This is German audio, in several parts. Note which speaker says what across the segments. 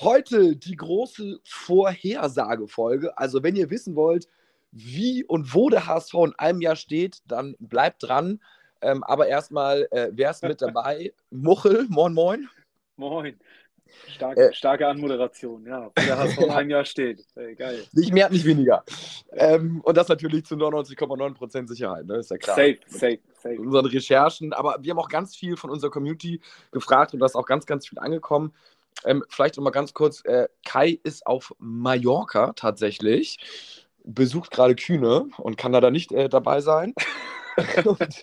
Speaker 1: Heute die große Vorhersagefolge. Also, wenn ihr wissen wollt, wie und wo der HSV in einem Jahr steht, dann bleibt dran. Ähm, aber erstmal, äh, wer ist mit dabei? Muchel, moin, moin.
Speaker 2: Moin. Starke, äh, starke Anmoderation, ja. Wo der HSV in einem Jahr steht. Ey, geil.
Speaker 1: Nicht mehr, nicht weniger. Ähm, und das natürlich zu 99,9% Sicherheit, ne? ist ja klar.
Speaker 2: Safe, safe, safe.
Speaker 1: In unseren Recherchen. Aber wir haben auch ganz viel von unserer Community gefragt und da ist auch ganz, ganz viel angekommen. Ähm, vielleicht nochmal ganz kurz: äh, Kai ist auf Mallorca tatsächlich, besucht gerade Kühne und kann da nicht äh, dabei sein. und,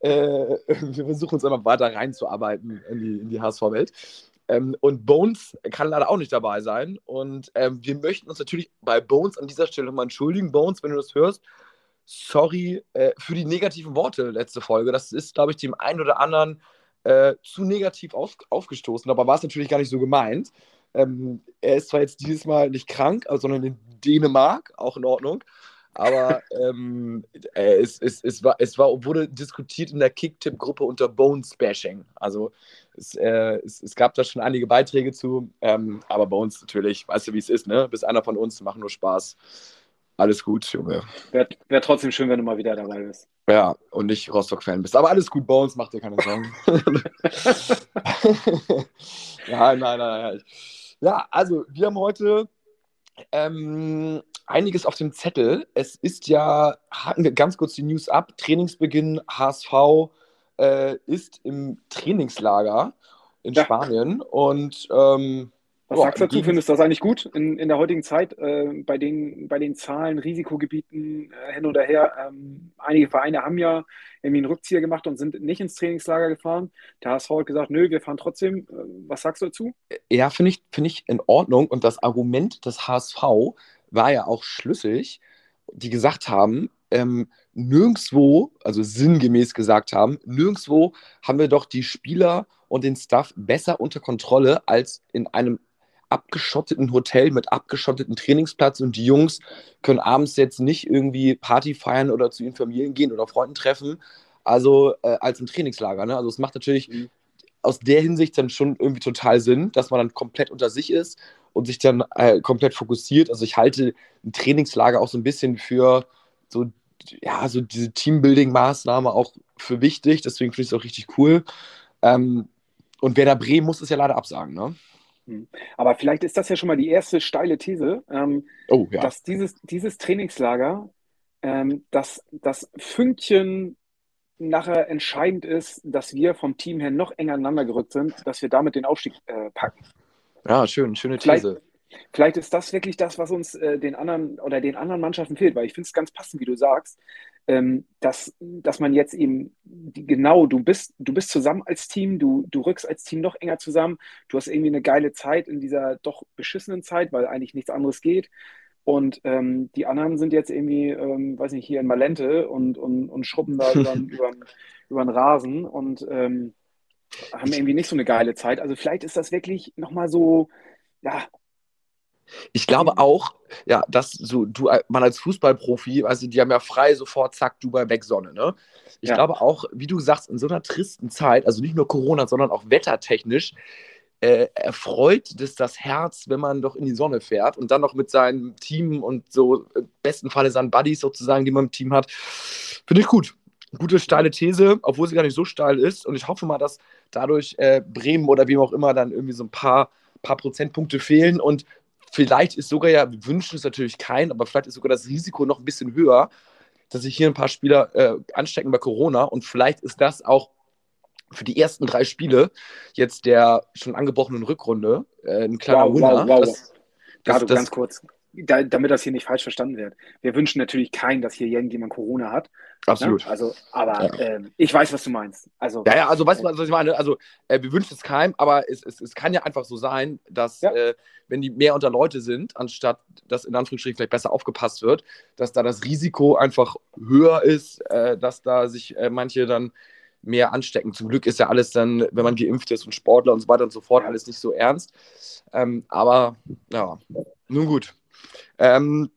Speaker 1: äh, wir versuchen uns immer weiter reinzuarbeiten in die, in die HSV-Welt. Ähm, und Bones kann leider auch nicht dabei sein. Und ähm, wir möchten uns natürlich bei Bones an dieser Stelle nochmal entschuldigen. Bones, wenn du das hörst, sorry äh, für die negativen Worte letzte Folge. Das ist, glaube ich, dem einen oder anderen äh, zu negativ auf, aufgestoßen. Aber war es natürlich gar nicht so gemeint. Ähm, er ist zwar jetzt dieses Mal nicht krank, sondern in Dänemark, auch in Ordnung. Aber ähm, äh, es, es, es, war, es war, wurde diskutiert in der Kicktipp-Gruppe unter Bones-Bashing. Also es, äh, es, es, gab da schon einige Beiträge zu, ähm, aber bei uns natürlich, weißt du, wie es ist, ne? Bist einer von uns, machen nur Spaß. Alles gut, Junge.
Speaker 2: Wäre wär trotzdem schön, wenn du mal wieder dabei bist.
Speaker 1: Ja, und nicht Rostock-Fan bist. Aber alles gut, Bones, mach dir keine Sorgen. ja, nein, nein, nein. Ja, also wir haben heute ähm, einiges auf dem Zettel. Es ist ja, haken wir ganz kurz die News ab. Trainingsbeginn HSV äh, ist im Trainingslager in ja. Spanien und ähm,
Speaker 2: was sagst du dazu? Findest du das eigentlich gut in, in der heutigen Zeit äh, bei, den, bei den Zahlen, Risikogebieten äh, hin oder her? Ähm, einige Vereine haben ja irgendwie einen Rückzieher gemacht und sind nicht ins Trainingslager gefahren. Der HSV hat gesagt, nö, wir fahren trotzdem. Äh, was sagst du dazu?
Speaker 1: Ja, finde ich, find ich in Ordnung. Und das Argument des HSV war ja auch schlüssig, die gesagt haben, ähm, nirgendwo, also sinngemäß gesagt haben, nirgendwo haben wir doch die Spieler und den Staff besser unter Kontrolle als in einem abgeschotteten Hotel mit abgeschotteten Trainingsplatz und die Jungs können abends jetzt nicht irgendwie Party feiern oder zu ihren Familien gehen oder Freunden treffen, also äh, als im Trainingslager. Ne? Also es macht natürlich mhm. aus der Hinsicht dann schon irgendwie total Sinn, dass man dann komplett unter sich ist und sich dann äh, komplett fokussiert. Also ich halte ein Trainingslager auch so ein bisschen für so, ja, so diese Teambuilding-Maßnahme auch für wichtig. Deswegen finde ich es auch richtig cool. Ähm, und Werder Bremen muss es ja leider absagen, ne?
Speaker 2: Hm. Aber vielleicht ist das ja schon mal die erste steile These, ähm, oh, ja. dass dieses, dieses Trainingslager ähm, dass das Fünkchen nachher entscheidend ist, dass wir vom Team her noch enger aneinander gerückt sind, dass wir damit den Aufstieg äh, packen.
Speaker 1: Ja, schön, schöne These.
Speaker 2: Vielleicht, vielleicht ist das wirklich das, was uns äh, den anderen oder den anderen Mannschaften fehlt, weil ich finde es ganz passend, wie du sagst ähm, dass, dass man jetzt eben die, genau, du bist, du bist zusammen als Team, du, du rückst als Team noch enger zusammen, du hast irgendwie eine geile Zeit in dieser doch beschissenen Zeit, weil eigentlich nichts anderes geht. Und ähm, die anderen sind jetzt irgendwie, ähm, weiß nicht, hier in Malente und, und, und schrubben da über, über, über den Rasen und ähm, haben irgendwie nicht so eine geile Zeit. Also vielleicht ist das wirklich nochmal so, ja,
Speaker 1: ich glaube mhm. auch, ja, dass so du, äh, man als Fußballprofi, also die haben ja frei sofort, zack, du bei Wegsonne, ne? Ich ja. glaube auch, wie du sagst, in so einer tristen Zeit, also nicht nur Corona, sondern auch wettertechnisch, äh, erfreut das das Herz, wenn man doch in die Sonne fährt und dann noch mit seinem Team und so im besten Falle seinen Buddies sozusagen, die man im Team hat. Finde ich gut. Gute steile These, obwohl sie gar nicht so steil ist. Und ich hoffe mal, dass dadurch äh, Bremen oder wie auch immer dann irgendwie so ein paar, paar Prozentpunkte fehlen und vielleicht ist sogar ja, wir wünschen es natürlich keinen, aber vielleicht ist sogar das Risiko noch ein bisschen höher, dass sich hier ein paar Spieler äh, anstecken bei Corona und vielleicht ist das auch für die ersten drei Spiele jetzt der schon angebrochenen Rückrunde äh, ein kleiner
Speaker 2: wow, Wunder. Wow, wow.
Speaker 1: Das, das,
Speaker 2: das, ganz kurz. Da, damit das hier nicht falsch verstanden wird. Wir wünschen natürlich keinen, dass hier irgendjemand Corona hat.
Speaker 1: Absolut.
Speaker 2: Ne? Also, aber ja. ähm, ich weiß, was du meinst. Also,
Speaker 1: ja, ja, also weißt du, äh, was ich meine? Also, äh, wir wünschen es keinem, aber es, es, es kann ja einfach so sein, dass, ja. äh, wenn die mehr unter Leute sind, anstatt dass in Anführungsstrichen vielleicht besser aufgepasst wird, dass da das Risiko einfach höher ist, äh, dass da sich äh, manche dann mehr anstecken. Zum Glück ist ja alles dann, wenn man geimpft ist und Sportler und so weiter und so fort, alles nicht so ernst. Ähm, aber ja, nun gut. Ähm,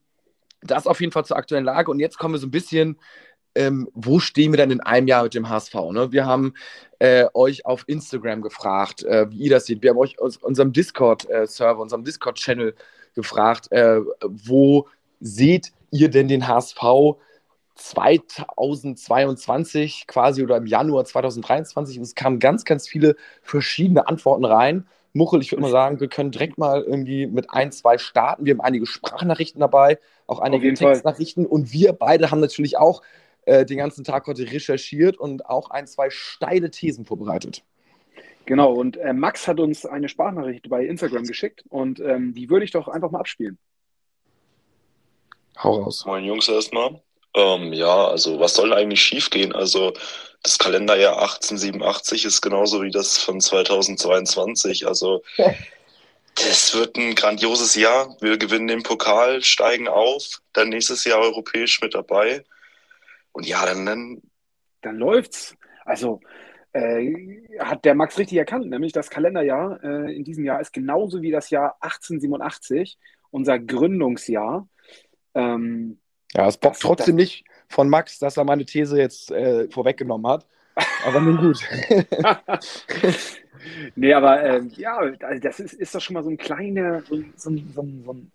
Speaker 1: das auf jeden Fall zur aktuellen Lage. Und jetzt kommen wir so ein bisschen, ähm, wo stehen wir denn in einem Jahr mit dem HSV? Ne? Wir haben äh, euch auf Instagram gefragt, äh, wie ihr das seht. Wir haben euch aus unserem Discord-Server, unserem Discord-Channel gefragt, äh, wo seht ihr denn den HSV 2022 quasi oder im Januar 2023? Und es kamen ganz, ganz viele verschiedene Antworten rein. Muchel, ich würde mal sagen, wir können direkt mal irgendwie mit ein, zwei starten. Wir haben einige Sprachnachrichten dabei, auch einige Textnachrichten Fall. und wir beide haben natürlich auch äh, den ganzen Tag heute recherchiert und auch ein, zwei steile Thesen vorbereitet.
Speaker 2: Genau, und äh, Max hat uns eine Sprachnachricht bei Instagram geschickt und ähm, die würde ich doch einfach mal abspielen.
Speaker 1: Hau raus.
Speaker 3: Moin Jungs erstmal. Ähm, ja, also was soll eigentlich schiefgehen? Also das Kalenderjahr 1887 ist genauso wie das von 2022. Also das wird ein grandioses Jahr. Wir gewinnen den Pokal, steigen auf, dann nächstes Jahr europäisch mit dabei. Und ja, dann. Dann,
Speaker 2: dann läuft's. Also äh, hat der Max richtig erkannt, nämlich das Kalenderjahr äh, in diesem Jahr ist genauso wie das Jahr 1887, unser Gründungsjahr.
Speaker 1: Ähm, ja, es bockt trotzdem das, nicht von Max, dass er meine These jetzt äh, vorweggenommen hat. Aber nun gut.
Speaker 2: nee, aber äh, ja, also das ist, ist doch schon mal so ein kleiner, so, so, so,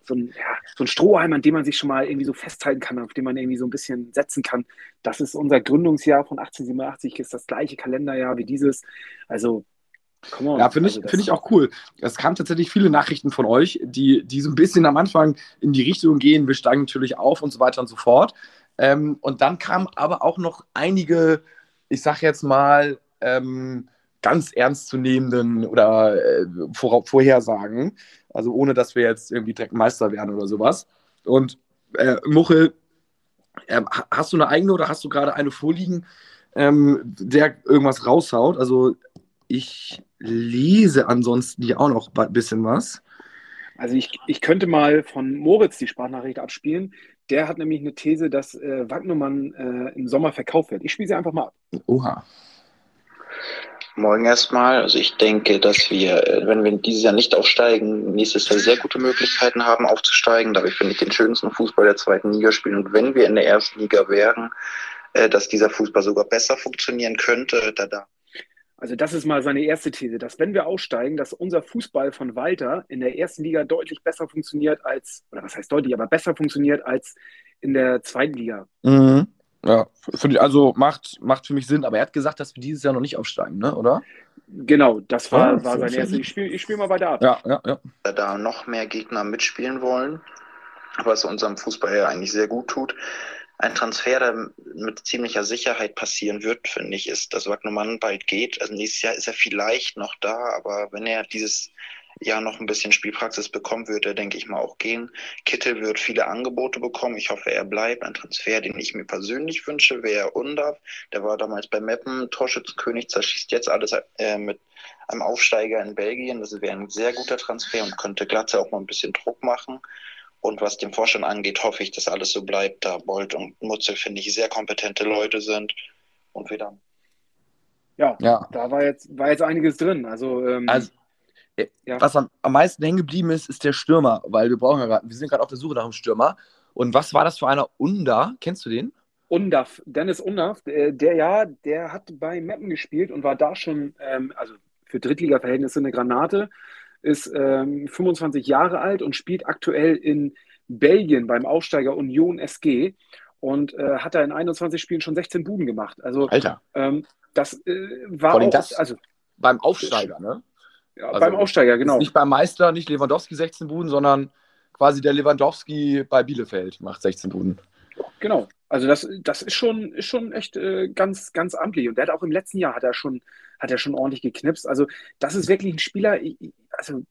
Speaker 2: so, ein, ja, so ein Strohhalm, an dem man sich schon mal irgendwie so festhalten kann, auf dem man irgendwie so ein bisschen setzen kann. Das ist unser Gründungsjahr von 1887, ist das gleiche Kalenderjahr wie dieses. Also
Speaker 1: On, ja, finde ich, also find ich auch cool. Es kamen tatsächlich viele Nachrichten von euch, die, die so ein bisschen am Anfang in die Richtung gehen, wir steigen natürlich auf und so weiter und so fort. Ähm, und dann kamen aber auch noch einige, ich sag jetzt mal, ähm, ganz ernstzunehmenden oder äh, Vor Vorhersagen. Also ohne, dass wir jetzt irgendwie direkt Meister werden oder sowas. Und äh, Muchel, äh, hast du eine eigene oder hast du gerade eine vorliegen, ähm, der irgendwas raushaut? Also ich lese ansonsten hier auch noch ein bisschen was.
Speaker 2: Also ich, ich könnte mal von Moritz die Sprachnachricht abspielen. Der hat nämlich eine These, dass äh, Wagnermann äh, im Sommer verkauft wird. Ich spiele sie einfach mal ab.
Speaker 1: Oha.
Speaker 4: Morgen erstmal. Also ich denke, dass wir, äh, wenn wir dieses Jahr nicht aufsteigen, nächstes Jahr sehr gute Möglichkeiten haben aufzusteigen, da wir, finde ich, den schönsten Fußball der zweiten Liga spielen. Und wenn wir in der ersten Liga wären, äh, dass dieser Fußball sogar besser funktionieren könnte, da da
Speaker 2: also das ist mal seine erste These, dass wenn wir aussteigen, dass unser Fußball von Walter in der ersten Liga deutlich besser funktioniert als, oder was heißt deutlich, aber besser funktioniert als in der zweiten Liga.
Speaker 1: Mhm. Ja, ich, also macht, macht für mich Sinn, aber er hat gesagt, dass wir dieses Jahr noch nicht aufsteigen, ne? oder?
Speaker 2: Genau, das war, ah, war sein erstes. Ich spiele ich spiel mal weiter ab.
Speaker 1: Ja, ja, ja.
Speaker 4: Da noch mehr Gegner mitspielen wollen, was unserem Fußball ja eigentlich sehr gut tut ein Transfer, der mit ziemlicher Sicherheit passieren wird, finde ich, ist, dass Wagnermann bald geht. Also nächstes Jahr ist er vielleicht noch da, aber wenn er dieses Jahr noch ein bisschen Spielpraxis bekommt, wird er, denke ich mal, auch gehen. Kittel wird viele Angebote bekommen. Ich hoffe, er bleibt. Ein Transfer, den ich mir persönlich wünsche, wäre Undav. Der war damals bei Meppen Torschützenkönig, zerschießt jetzt alles äh, mit einem Aufsteiger in Belgien. Das wäre ein sehr guter Transfer und könnte Glatze auch mal ein bisschen Druck machen. Und was den Vorstand angeht, hoffe ich, dass alles so bleibt, da Bolt und Mutzel, finde ich, sehr kompetente Leute sind. Und wir dann.
Speaker 2: Ja, ja, da war jetzt, war jetzt einiges drin. Also, ähm,
Speaker 1: also äh, ja. was am, am meisten hängen geblieben ist, ist der Stürmer, weil wir brauchen ja gerade, wir sind gerade auf der Suche nach einem Stürmer. Und was war das für einer Unda? Kennst du den?
Speaker 2: Undaf, Dennis Undaf, der, der ja, der hat bei Meppen gespielt und war da schon, ähm, also für Drittliga-Verhältnisse eine Granate ist ähm, 25 Jahre alt und spielt aktuell in Belgien beim Aufsteiger Union SG und äh, hat da in 21 Spielen schon 16 Buden gemacht. Also,
Speaker 1: Alter.
Speaker 2: Ähm, das äh, war auch,
Speaker 1: das also, beim Aufsteiger, ne?
Speaker 2: Ja, also, beim Aufsteiger, genau.
Speaker 1: Nicht beim Meister, nicht Lewandowski 16 Buden, sondern quasi der Lewandowski bei Bielefeld macht 16 Buden.
Speaker 2: Genau. Also das, das ist schon, ist schon echt äh, ganz, ganz amtlich. Und der hat auch im letzten Jahr hat er schon, hat er schon ordentlich geknipst. Also das ist wirklich ein Spieler, also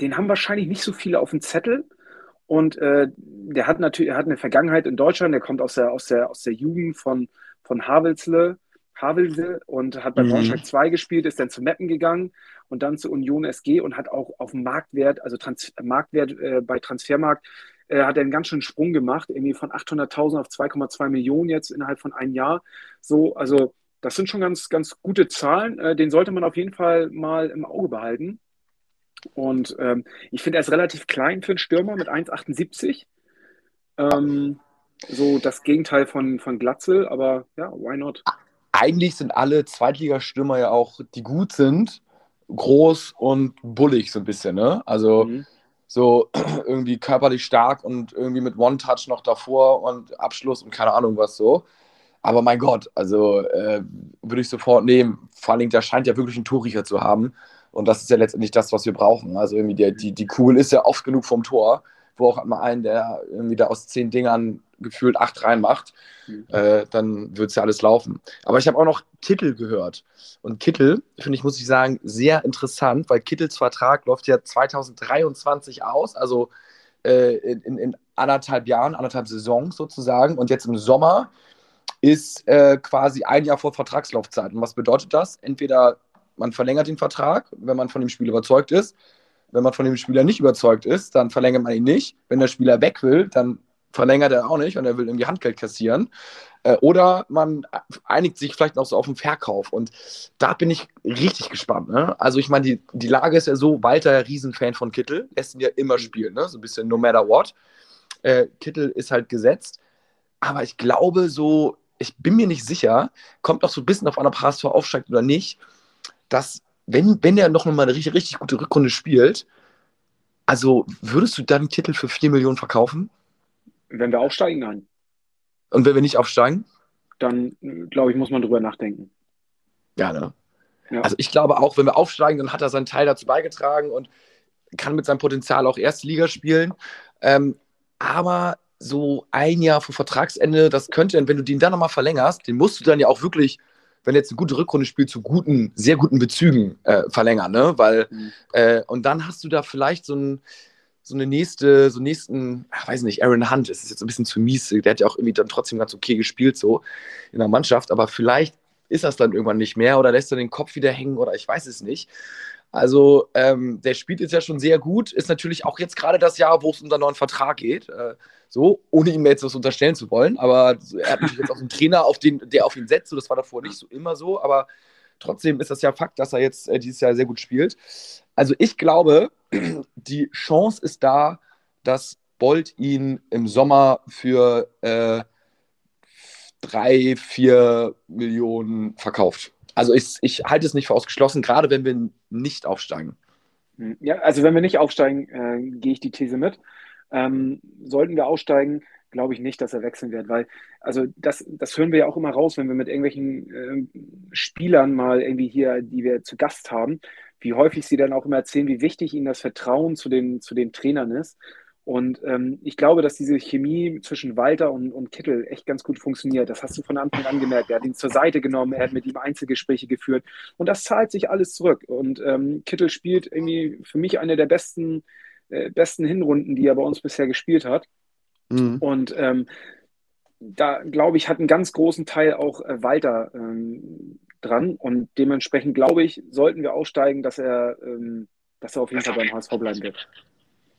Speaker 2: den haben wahrscheinlich nicht so viele auf dem Zettel. Und äh, der hat natürlich, er hat eine Vergangenheit in Deutschland, der kommt aus der, aus der, aus der Jugend von, von Havelsle, Havelse und hat bei mhm. Braunschweig 2 gespielt, ist dann zu Meppen gegangen und dann zu Union SG und hat auch auf dem Marktwert, also Trans Marktwert äh, bei Transfermarkt, äh, hat er einen ganz schönen Sprung gemacht, irgendwie von 800.000 auf 2,2 Millionen jetzt innerhalb von einem Jahr. So, also das sind schon ganz, ganz gute Zahlen. Äh, den sollte man auf jeden Fall mal im Auge behalten. Und ähm, ich finde, er ist relativ klein für einen Stürmer mit 1,78. Ähm, so das Gegenteil von, von Glatzel, aber ja, why not?
Speaker 1: Eigentlich sind alle Zweitligastürmer ja auch, die gut sind, groß und bullig so ein bisschen, ne? Also mhm. So irgendwie körperlich stark und irgendwie mit One-Touch noch davor und Abschluss und keine Ahnung was so. Aber mein Gott, also äh, würde ich sofort nehmen. Vor allen Dingen, der scheint ja wirklich einen Torriecher zu haben. Und das ist ja letztendlich das, was wir brauchen. Also irgendwie die, die, die Kugel ist ja oft genug vom Tor, wo auch mal einen, der irgendwie da aus zehn Dingern gefühlt acht reinmacht, mhm. äh, dann wird es ja alles laufen. Aber ich habe auch noch Kittel gehört. Und Kittel, finde ich, muss ich sagen, sehr interessant, weil Kittels Vertrag läuft ja 2023 aus, also äh, in, in, anderthalb Jahren, anderthalb Saisons sozusagen. Und jetzt im Sommer ist äh, quasi ein Jahr vor Vertragslaufzeit. Und was bedeutet das? Entweder man verlängert den Vertrag, wenn man von dem Spiel überzeugt ist. Wenn man von dem Spieler nicht überzeugt ist, dann verlängert man ihn nicht. Wenn der Spieler weg will, dann verlängert er auch nicht und er will irgendwie Handgeld kassieren. Äh, oder man einigt sich vielleicht noch so auf den Verkauf. Und da bin ich richtig gespannt. Ne? Also ich meine, die, die Lage ist ja so, Walter Riesenfan von Kittel, lässt ihn ja immer spielen, ne? so ein bisschen no matter what. Äh, Kittel ist halt gesetzt. Aber ich glaube so, ich bin mir nicht sicher, kommt noch so ein bisschen auf an, ob HSV aufsteigt oder nicht dass, wenn, wenn er noch mal eine richtig, richtig gute Rückrunde spielt, also würdest du dann Titel für 4 Millionen verkaufen?
Speaker 2: Wenn wir aufsteigen, nein.
Speaker 1: Und wenn wir nicht aufsteigen?
Speaker 2: Dann, glaube ich, muss man drüber nachdenken.
Speaker 1: Ja, ne? Ja. Also ich glaube auch, wenn wir aufsteigen, dann hat er seinen Teil dazu beigetragen und kann mit seinem Potenzial auch erste Liga spielen. Ähm, aber so ein Jahr vor Vertragsende, das könnte, wenn du den dann nochmal verlängerst, den musst du dann ja auch wirklich wenn jetzt eine gute Rückrunde spielt, zu guten, sehr guten Bezügen äh, verlängern, ne? Weil, mhm. äh, und dann hast du da vielleicht so ein, so eine nächste, so nächsten, ach, weiß nicht, Aaron Hunt, das ist jetzt ein bisschen zu mies, der hat ja auch irgendwie dann trotzdem ganz okay gespielt, so in der Mannschaft, aber vielleicht ist das dann irgendwann nicht mehr oder lässt er den Kopf wieder hängen oder ich weiß es nicht. Also ähm, der spielt jetzt ja schon sehr gut, ist natürlich auch jetzt gerade das Jahr, wo es um seinen neuen Vertrag geht. Äh, so, ohne ihm jetzt was unterstellen zu wollen. Aber er hat natürlich jetzt auch einen Trainer, auf den, der auf ihn setzt. So, das war davor nicht so immer so, aber trotzdem ist das ja Fakt, dass er jetzt äh, dieses Jahr sehr gut spielt. Also ich glaube, die Chance ist da, dass Bolt ihn im Sommer für äh, drei, vier Millionen verkauft. Also ich, ich halte es nicht für ausgeschlossen, gerade wenn wir nicht aufsteigen.
Speaker 2: Hm, ja, also wenn wir nicht aufsteigen, äh, gehe ich die These mit. Ähm, sollten wir aussteigen, glaube ich nicht, dass er wechseln wird, weil, also das, das hören wir ja auch immer raus, wenn wir mit irgendwelchen äh, Spielern mal irgendwie hier, die wir zu Gast haben, wie häufig sie dann auch immer erzählen, wie wichtig ihnen das Vertrauen zu den, zu den Trainern ist. Und ähm, ich glaube, dass diese Chemie zwischen Walter und, und Kittel echt ganz gut funktioniert. Das hast du von Anfang an gemerkt. Er hat ihn zur Seite genommen, er hat mit ihm Einzelgespräche geführt. Und das zahlt sich alles zurück. Und ähm, Kittel spielt irgendwie für mich eine der besten, äh, besten Hinrunden, die er bei uns bisher gespielt hat. Mhm. Und ähm, da, glaube ich, hat einen ganz großen Teil auch äh, Walter ähm, dran. Und dementsprechend, glaube ich, sollten wir aussteigen, dass er, ähm, dass er auf jeden Fall beim HSV bleiben wird.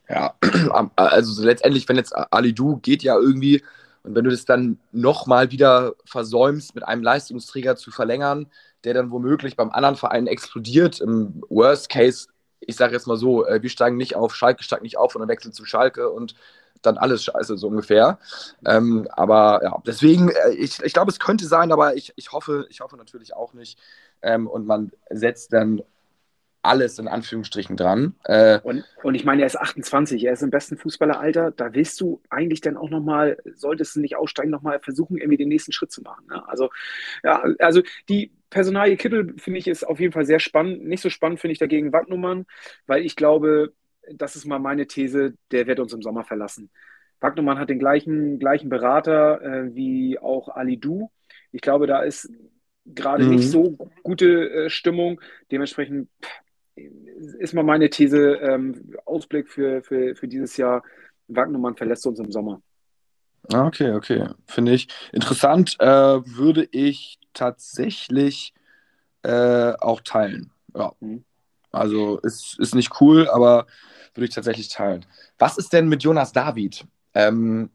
Speaker 1: Ja, also letztendlich, wenn jetzt Ali Du geht ja irgendwie und wenn du das dann nochmal wieder versäumst, mit einem Leistungsträger zu verlängern, der dann womöglich beim anderen Verein explodiert, im Worst Case, ich sage jetzt mal so, äh, wir steigen nicht auf, Schalke steigt nicht auf und dann wechseln zu Schalke und dann alles scheiße, so ungefähr. Ähm, aber ja, deswegen, äh, ich, ich glaube, es könnte sein, aber ich, ich, hoffe, ich hoffe natürlich auch nicht. Ähm, und man setzt dann alles in Anführungsstrichen dran.
Speaker 2: Äh, und, und ich meine, er ist 28, er ist im besten Fußballeralter. Da willst du eigentlich dann auch nochmal, solltest du nicht aussteigen, nochmal versuchen, irgendwie den nächsten Schritt zu machen. Ne? Also, ja, also die Personalie Kittel finde ich ist auf jeden Fall sehr spannend. Nicht so spannend finde ich dagegen Wagnumann, weil ich glaube, das ist mal meine These, der wird uns im Sommer verlassen. Wagnumann hat den gleichen, gleichen Berater äh, wie auch Ali Du. Ich glaube, da ist gerade mhm. nicht so gute äh, Stimmung. Dementsprechend ist mal meine These, ähm, Ausblick für, für, für dieses Jahr, Wagnumann verlässt uns im Sommer.
Speaker 1: Ah, okay, okay. Finde ich interessant. Äh, würde ich tatsächlich äh, auch teilen. Ja. Mhm. Also ist, ist nicht cool, aber würde ich tatsächlich teilen. Was ist denn mit Jonas David? Ähm,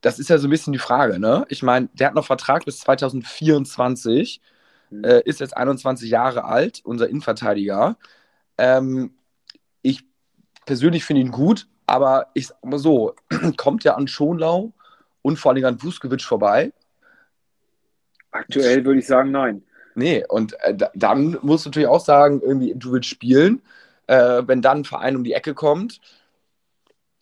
Speaker 1: das ist ja so ein bisschen die Frage, ne? Ich meine, der hat noch Vertrag bis 2024, mhm. äh, ist jetzt 21 Jahre alt, unser Innenverteidiger. Ähm, ich persönlich finde ihn gut, aber ich sag mal so, kommt ja an Schonlau und vor allem an Vuskovic vorbei.
Speaker 2: Aktuell würde ich sagen, nein.
Speaker 1: Nee, und äh, dann musst du natürlich auch sagen, irgendwie, du willst spielen. Äh, wenn dann ein Verein um die Ecke kommt,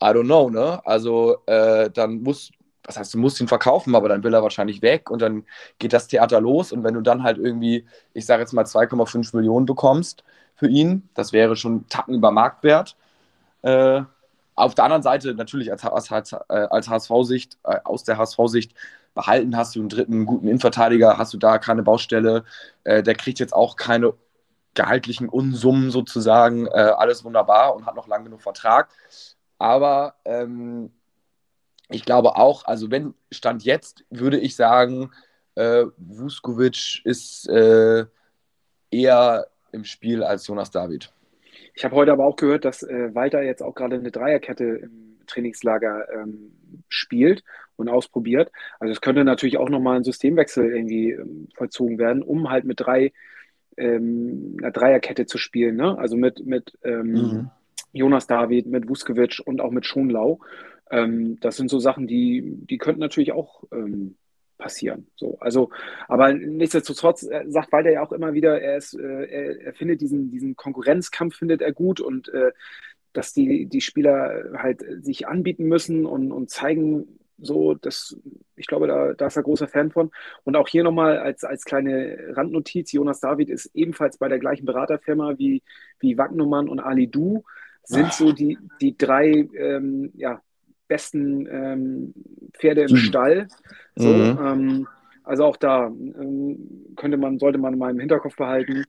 Speaker 1: I don't know, ne? Also äh, dann muss, was heißt, du musst ihn verkaufen, aber dann will er wahrscheinlich weg und dann geht das Theater los. Und wenn du dann halt irgendwie, ich sage jetzt mal 2,5 Millionen bekommst für ihn, das wäre schon Tacken über Marktwert. Äh, auf der anderen Seite natürlich als, als, als, äh, HSV-Sicht, äh, aus der HSV-Sicht behalten, hast du einen dritten guten Innenverteidiger, hast du da keine Baustelle. Äh, der kriegt jetzt auch keine gehaltlichen Unsummen sozusagen. Äh, alles wunderbar und hat noch lange genug Vertrag. Aber ähm, ich glaube auch, also wenn Stand jetzt, würde ich sagen, äh, Vuskovic ist äh, eher im Spiel als Jonas David.
Speaker 2: Ich habe heute aber auch gehört, dass äh, Walter jetzt auch gerade eine Dreierkette im Trainingslager ähm, spielt und ausprobiert. Also es könnte natürlich auch nochmal ein Systemwechsel irgendwie ähm, vollzogen werden, um halt mit drei ähm, einer Dreierkette zu spielen. Ne? Also mit, mit ähm, mhm. Jonas David, mit Vuskovic und auch mit Schonlau. Ähm, das sind so Sachen, die, die könnten natürlich auch ähm, passieren. So, also, aber nichtsdestotrotz äh, sagt Walter ja auch immer wieder, er, ist, äh, er, er, findet diesen, diesen Konkurrenzkampf findet er gut und äh, dass die, die Spieler halt sich anbieten müssen und, und zeigen, so, das, ich glaube, da, da ist er großer Fan von. Und auch hier nochmal als, als kleine Randnotiz: Jonas David ist ebenfalls bei der gleichen Beraterfirma wie, wie Wagnumann und Ali Du, sind so die, die drei ähm, ja, besten ähm, Pferde im mhm. Stall. So, mhm. ähm, also auch da ähm, könnte man, sollte man mal im Hinterkopf behalten.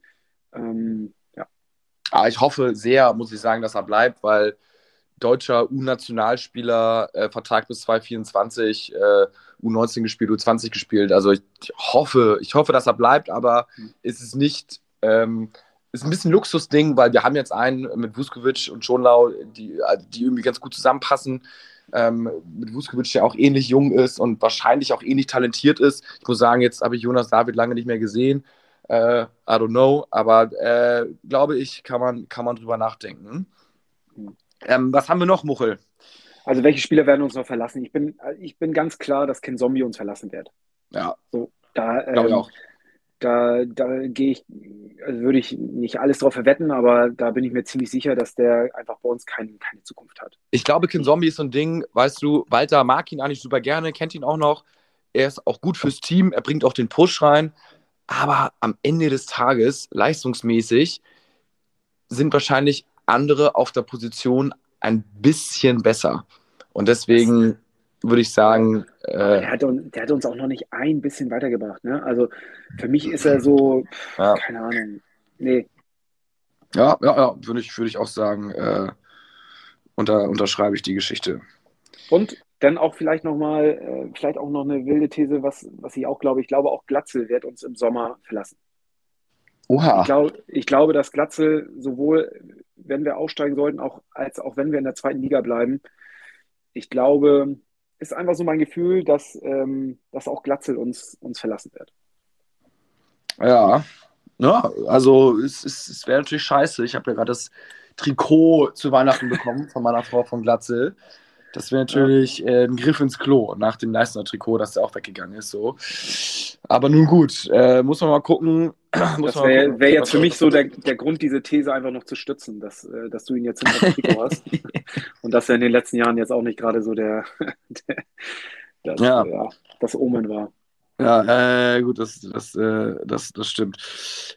Speaker 2: Ähm, ja.
Speaker 1: Aber ah, ich hoffe sehr, muss ich sagen, dass er bleibt, weil deutscher U-Nationalspieler, äh, Vertrag bis 2024, äh, U19 gespielt, U20 gespielt. Also ich hoffe, ich hoffe, dass er bleibt, aber mhm. ist es nicht, ähm, ist ein bisschen Luxusding, weil wir haben jetzt einen mit Vuskovic und Schonlau, die, die irgendwie ganz gut zusammenpassen. Ähm, mit Vuskovic, der auch ähnlich jung ist und wahrscheinlich auch ähnlich talentiert ist. Ich muss sagen, jetzt habe ich Jonas David lange nicht mehr gesehen. Äh, I don't know, aber äh, glaube ich, kann man, kann man drüber nachdenken. Ähm, was haben wir noch, Muchel?
Speaker 2: Also welche Spieler werden uns noch verlassen? Ich bin, ich bin ganz klar, dass Ken Zombie uns verlassen wird.
Speaker 1: Ja.
Speaker 2: So, da, ähm, auch. Da, da gehe ich, also würde ich nicht alles drauf verwetten, aber da bin ich mir ziemlich sicher, dass der einfach bei uns kein, keine Zukunft hat.
Speaker 1: Ich glaube, Ken Zombie ist so ein Ding, weißt du, Walter mag ihn eigentlich super gerne, kennt ihn auch noch. Er ist auch gut fürs Team, er bringt auch den Push rein. Aber am Ende des Tages, leistungsmäßig, sind wahrscheinlich andere auf der Position ein bisschen besser. Und deswegen würde ich sagen.
Speaker 2: Äh, der, hat, der, hat, uns auch noch nicht ein bisschen weitergebracht. Ne? Also für mich ist er so, ja. keine Ahnung. Nee.
Speaker 1: Ja, ja, ja würde ich, würd ich auch sagen, äh, unter, unterschreibe ich die Geschichte.
Speaker 2: Und dann auch vielleicht nochmal, äh, vielleicht auch noch eine wilde These, was, was ich auch glaube. Ich glaube, auch Glatzel wird uns im Sommer verlassen.
Speaker 1: Oha.
Speaker 2: Ich, glaub, ich glaube, dass Glatzel sowohl, wenn wir aufsteigen sollten, auch, als auch wenn wir in der zweiten Liga bleiben, ich glaube, ist einfach so mein Gefühl, dass, ähm, dass auch Glatzel uns, uns verlassen wird.
Speaker 1: Ja, ja also es, es, es wäre natürlich scheiße. Ich habe ja gerade das Trikot zu Weihnachten bekommen von meiner Frau von Glatzel. Das wäre natürlich äh, ein Griff ins Klo nach dem Leistner Trikot, dass der auch weggegangen ist. So. Aber nun gut, äh, muss man mal gucken.
Speaker 2: das wäre wär jetzt für mich so der, der Grund, diese These einfach noch zu stützen, dass, äh, dass du ihn jetzt im Trikot hast. Und dass er in den letzten Jahren jetzt auch nicht gerade so der, der das, ja. ja. das Omen war.
Speaker 1: Ja, äh, gut, das, das, äh, das, das stimmt.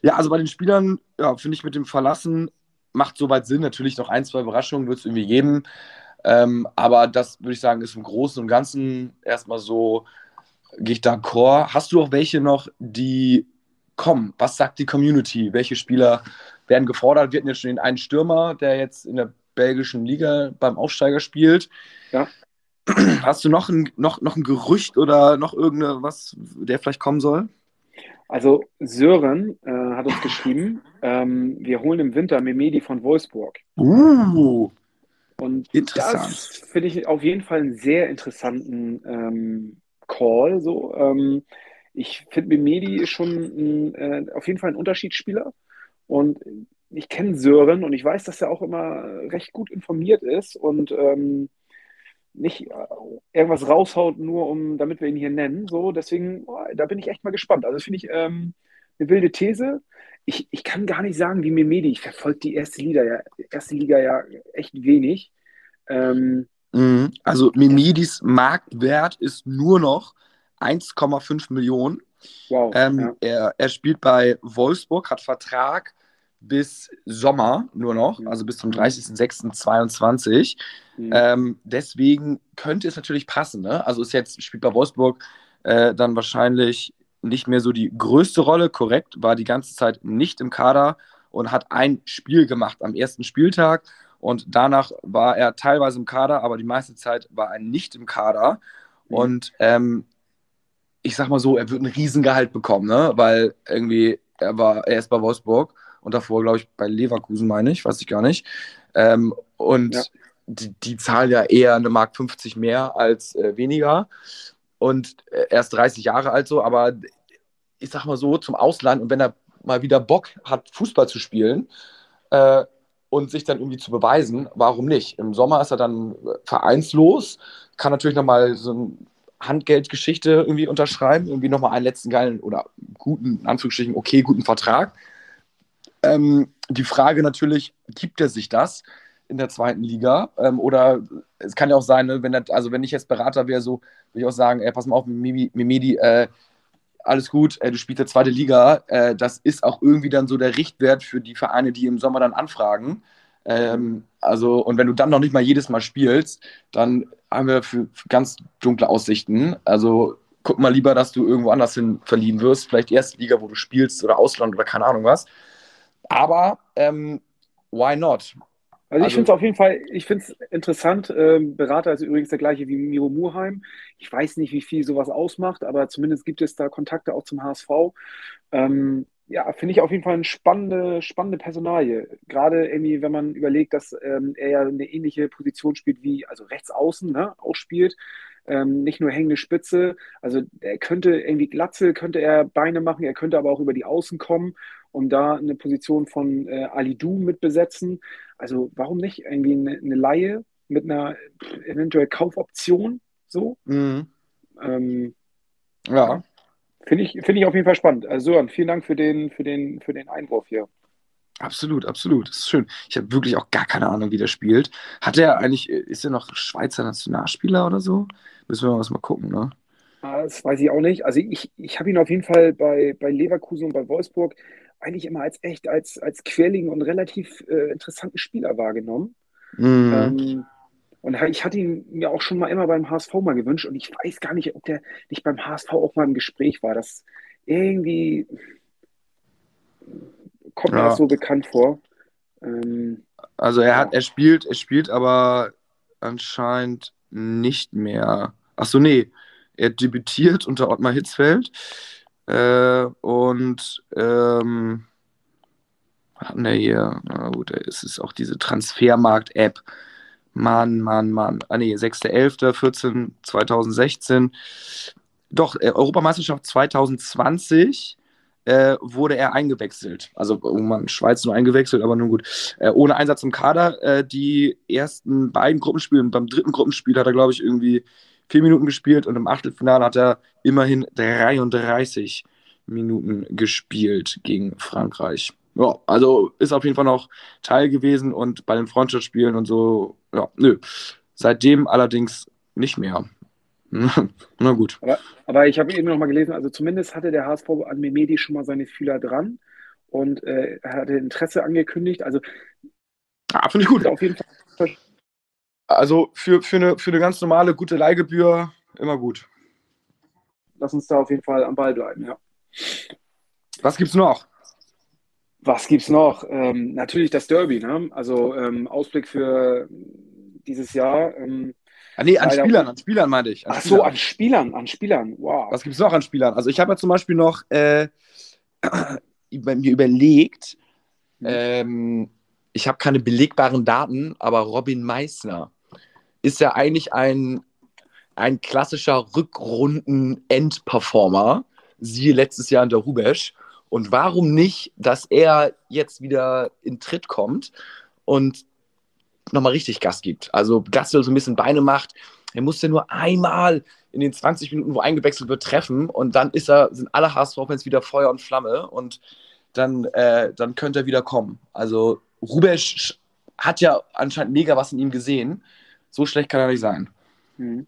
Speaker 1: Ja, also bei den Spielern, ja, finde ich mit dem Verlassen macht soweit Sinn. Natürlich noch ein, zwei Überraschungen wird es irgendwie geben. Ähm, aber das würde ich sagen, ist im Großen und Ganzen erstmal so, gehe ich d'accord. Hast du auch welche noch, die kommen? Was sagt die Community? Welche Spieler werden gefordert? Wir hatten jetzt schon den einen Stürmer, der jetzt in der belgischen Liga beim Aufsteiger spielt.
Speaker 2: Ja.
Speaker 1: Hast du noch ein, noch, noch ein Gerücht oder noch irgendwas, der vielleicht kommen soll?
Speaker 2: Also Sören äh, hat uns geschrieben, ähm, wir holen im Winter Memedi von Wolfsburg.
Speaker 1: Uh,
Speaker 2: Und das finde ich auf jeden Fall einen sehr interessanten ähm, Call. So, ähm, ich finde, Memedi ist schon ein, äh, auf jeden Fall ein Unterschiedsspieler. Und ich kenne Sören und ich weiß, dass er auch immer recht gut informiert ist und ähm, nicht äh, irgendwas raushaut, nur um, damit wir ihn hier nennen. So, deswegen, oh, da bin ich echt mal gespannt. Also finde ich ähm, eine wilde These. Ich, ich kann gar nicht sagen, wie Memedi, ich verfolge die erste Liga ja, erste Liga ja echt wenig. Ähm,
Speaker 1: Mhm. Also Mimidis Marktwert ist nur noch 1,5 Millionen.
Speaker 2: wow.
Speaker 1: Ähm,
Speaker 2: ja.
Speaker 1: er, er spielt bei Wolfsburg, hat Vertrag bis Sommer nur noch,
Speaker 2: Mhm.
Speaker 1: also bis zum 30.06.22.
Speaker 2: Mhm.
Speaker 1: Ähm, deswegen könnte es natürlich passen. Ne? Also ist jetzt, spielt bei Wolfsburg äh, dann wahrscheinlich nicht mehr so die größte Rolle, korrekt, war die ganze Zeit nicht im Kader und hat ein Spiel gemacht am ersten Spieltag und danach war er teilweise im Kader, aber die meiste Zeit war er nicht im Kader.
Speaker 2: Mhm.
Speaker 1: Und ähm, ich sag mal so, er wird ein Riesengehalt bekommen, ne? weil irgendwie er war, er ist bei Wolfsburg und davor, glaube ich, bei Leverkusen, meine ich, weiß ich gar nicht. Ähm, und
Speaker 2: Ja.
Speaker 1: die, die zahlen ja eher eine Mark 50 mehr als äh, weniger. Und äh, er ist 30 Jahre alt so, aber ich sag mal so, zum Ausland und wenn er mal wieder Bock hat, Fußball zu spielen äh, und sich dann irgendwie zu beweisen, warum nicht? Im Sommer ist er dann äh, vereinslos, kann natürlich nochmal so eine Handgeldgeschichte irgendwie unterschreiben, irgendwie nochmal einen letzten geilen oder guten, in Anführungsstrichen, okay, guten Vertrag. Ähm, die Frage natürlich, gibt er sich das in der zweiten Liga? Ähm, oder es kann ja auch sein, ne, wenn er, also wenn ich jetzt Berater wäre, so würde ich auch sagen, ey, pass mal auf, Mimedi, äh, alles gut, äh, du spielst der zweite Liga. Äh, das ist auch irgendwie dann so der Richtwert für die Vereine, die im Sommer dann anfragen. Ähm, also, und wenn du dann noch nicht mal jedes Mal spielst, dann haben wir für, für ganz dunkle Aussichten. Also guck mal lieber, dass du irgendwo anders hin verliehen wirst. Vielleicht erste Liga, wo du spielst oder Ausland oder keine Ahnung was. Aber ähm, why not?
Speaker 2: Also ich
Speaker 1: Also-
Speaker 2: finde es auf jeden Fall, ich finde es interessant. Ähm, Berater ist übrigens der gleiche wie Miro Murheim. Ich weiß nicht, wie viel sowas ausmacht, aber zumindest gibt es da Kontakte auch zum HSV. Ähm, ja, finde ich auf jeden Fall eine spannende, spannende Personalie. Gerade irgendwie, wenn man überlegt, dass ähm, er ja eine ähnliche Position spielt wie, also rechts außen, ne, auch spielt. Ähm, nicht nur hängende Spitze. Also er könnte irgendwie Glatze, könnte er Beine machen, er könnte aber auch über die Außen kommen, um da eine Position von äh, Ali Du mit besetzen. Also warum nicht irgendwie eine, eine Laie mit einer eventuell Kaufoption? So.
Speaker 1: Mhm.
Speaker 2: Ähm,
Speaker 1: Ja.
Speaker 2: Finde ich, finde ich auf jeden Fall spannend. Also Sören, vielen Dank für den, für den, für den Einwurf hier.
Speaker 1: Absolut, absolut. Das ist schön. Ich habe wirklich auch gar keine Ahnung, wie der spielt. Hat er eigentlich, ist er noch Schweizer Nationalspieler oder so? Müssen wir mal gucken, ne?
Speaker 2: Das weiß ich auch nicht. Also ich, ich habe ihn auf jeden Fall bei, bei Leverkusen und bei Wolfsburg eigentlich immer als echt, als, als quirligen und relativ äh, interessanten Spieler wahrgenommen.
Speaker 1: Mhm.
Speaker 2: Ähm, und ich hatte ihn mir auch schon mal immer beim HSV mal gewünscht und ich weiß gar nicht, ob der nicht beim HSV auch mal im Gespräch war. Das irgendwie kommt mir
Speaker 1: Ja.
Speaker 2: das so bekannt vor. Ähm,
Speaker 1: Also er hat,
Speaker 2: Ja.
Speaker 1: er spielt, er spielt aber anscheinend nicht mehr. Achso, nee. Er debütiert unter Ottmar Hitzfeld. Äh, und ähm, was hat denn der hier? Na gut, es ist auch diese Transfermarkt-App. Mann, Mann, Mann. Ah nee, 6.11.14, 2016. Doch, äh, Europameisterschaft 2020 äh, wurde er eingewechselt. Also irgendwann Schweiz nur eingewechselt, aber nun gut. Äh, ohne Einsatz im Kader. Äh, die ersten beiden Gruppenspiele, beim dritten Gruppenspiel hat er, glaube ich, irgendwie vier Minuten gespielt und im Achtelfinale hat er immerhin 33 Minuten gespielt gegen Frankreich. Ja, also ist auf jeden Fall noch Teil gewesen und bei den Freundschaftsspielen und so, ja, nö. Seitdem allerdings nicht mehr. Na gut.
Speaker 2: aber ich habe eben noch mal gelesen, also zumindest hatte der HSV an Memedi schon mal seine Fühler dran und äh, er hatte Interesse angekündigt. Also
Speaker 1: Ah, Finde ich gut.
Speaker 2: auf jeden Fall
Speaker 1: Also für, für, eine, für eine ganz normale, gute Leihgebühr immer gut.
Speaker 2: lass uns da auf jeden Fall am Ball bleiben, ja.
Speaker 1: Was gibt's noch?
Speaker 2: Was gibt's noch? Ähm, natürlich das Derby, ne? Also ähm, Ausblick für dieses Jahr. Ähm,
Speaker 1: ah, nee, an Spielern, an Spielern meinte ich.
Speaker 2: Ach Spielern. so, an Spielern, an Spielern. Wow.
Speaker 1: Was gibt's noch an Spielern? Also ich habe ja zum Beispiel noch äh, mir überlegt, mhm. ähm, ich habe keine belegbaren Daten, aber Robin Meissner ist ja eigentlich ein, ein klassischer Rückrunden-Endperformer, siehe letztes Jahr in der Rubesch. Und warum nicht, dass er jetzt wieder in Tritt kommt und nochmal richtig Gas gibt? Also Gastel so ein bisschen Beine macht. Er musste nur einmal in den 20 Minuten, wo eingewechselt wird, treffen und dann ist er, sind alle HSV-Fans wieder Feuer und Flamme und dann, äh, dann könnte er wieder kommen. Also Rubesch hat ja anscheinend mega was in ihm gesehen. So schlecht kann er nicht sein. Mhm.